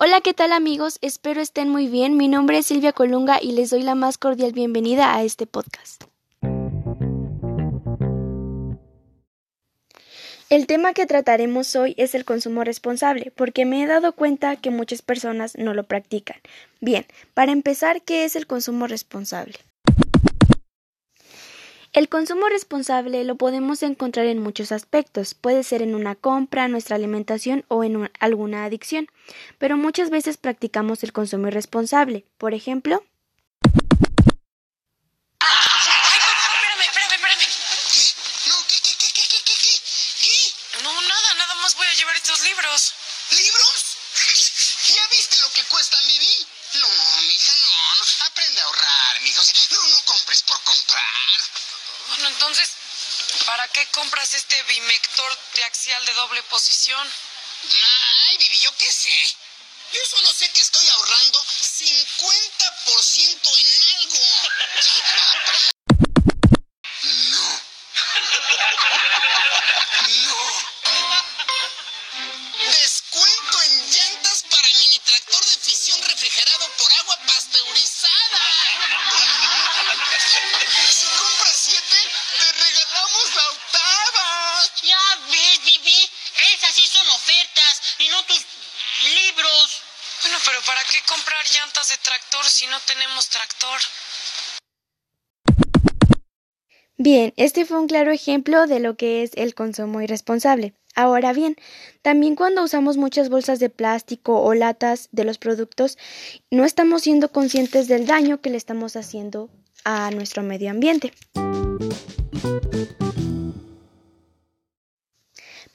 Hola, ¿qué tal amigos? Espero estén muy bien. Mi nombre es Silvia Colunga y les doy la más cordial bienvenida a este podcast. El tema que trataremos hoy es el consumo responsable, porque me he dado cuenta que muchas personas no lo practican. Bien, para empezar, ¿qué es el consumo responsable? El consumo responsable lo podemos encontrar en muchos aspectos, puede ser en una compra, nuestra alimentación o en alguna adicción, pero muchas veces practicamos el consumo irresponsable. Por ejemplo, ¿Para qué compras este bimector triaxial de doble posición? Ay, Vivi, yo qué sé. Yo solo sé que estoy ahorrando 50% en Pero ¿para qué comprar llantas de tractor si no tenemos tractor? Bien, este fue un claro ejemplo de lo que es el consumo irresponsable. Ahora bien, también cuando usamos muchas bolsas de plástico o latas de los productos, no estamos siendo conscientes del daño que le estamos haciendo a nuestro medio ambiente.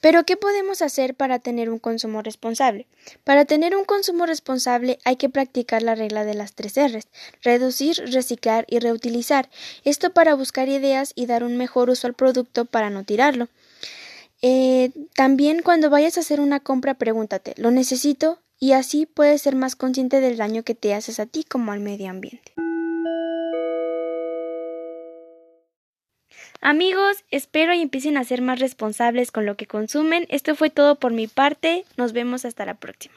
Pero, ¿qué podemos hacer para tener un consumo responsable? Para tener un consumo responsable hay que practicar la regla de las tres R's, reducir, reciclar y reutilizar. Esto para buscar ideas y dar un mejor uso al producto para no tirarlo. Eh, también cuando vayas a hacer una compra pregúntate, ¿lo necesito? Y así puedes ser más consciente del daño que te haces a ti como al medio ambiente. Amigos, espero y empiecen a ser más responsables con lo que consumen. Esto fue todo por mi parte. Nos vemos hasta la próxima.